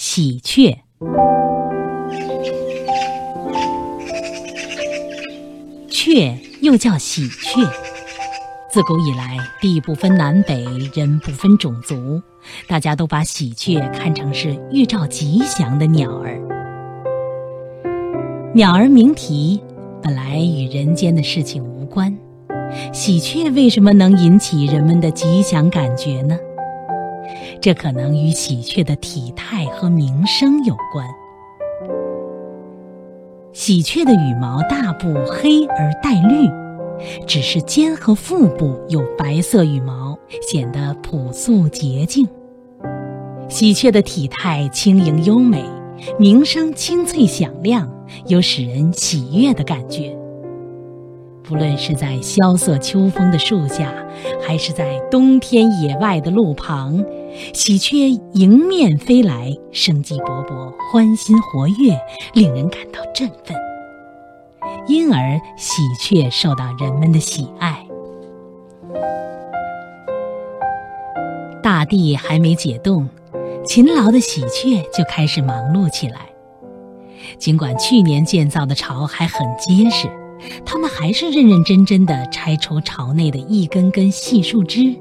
喜鹊。鹊又叫喜鹊，自古以来，地不分南北，人不分种族，大家都把喜鹊看成是预兆吉祥的鸟儿。鸟儿鸣啼，本来与人间的事情无关，喜鹊为什么能引起人们的吉祥感觉呢？这可能与喜鹊的体态和名声有关。喜鹊的羽毛大部黑而带绿，只是肩和腹部有白色羽毛，显得朴素洁净。喜鹊的体态轻盈优美，鸣声清脆响亮，有使人喜悦的感觉。不论是在萧瑟秋风的树下，还是在冬天野外的路旁，喜鹊迎面飞来，生机勃勃，欢欣活跃，令人感到振奋。因而，喜鹊受到人们的喜爱。大地还没解冻，勤劳的喜鹊就开始忙碌起来。尽管去年建造的巢还很结实。他们还是认认真真地拆除巢内的一根根细树枝，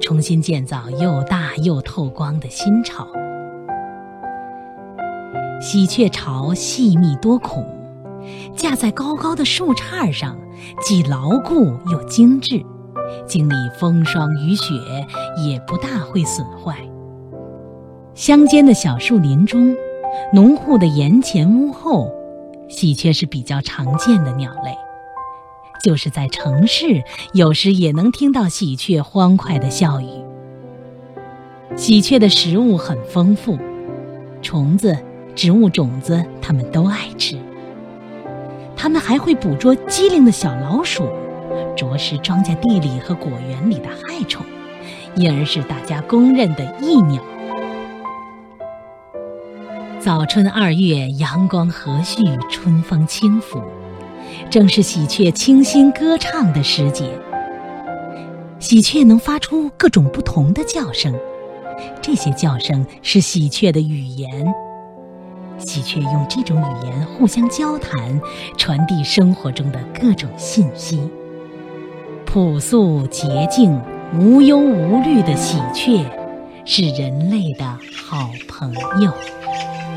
重新建造又大又透光的新巢。喜鹊巢细密多孔，架在高高的树杈上，既牢固又精致，经历风霜雨雪也不大会损坏。乡间的小树林中，农户的檐前屋后。喜鹊是比较常见的鸟类，就是在城市，有时也能听到喜鹊欢快的笑语。喜鹊的食物很丰富，虫子、植物种子它们都爱吃。它们还会捕捉机灵的小老鼠，啄食庄稼地里和果园里的害虫，因而是大家公认的益鸟。早春二月，阳光和煦，春风轻拂，正是喜鹊清新歌唱的时节。喜鹊能发出各种不同的叫声，这些叫声是喜鹊的语言。喜鹊用这种语言互相交谈，传递生活中的各种信息。朴素洁净、无忧无虑的喜鹊，是人类的好朋友。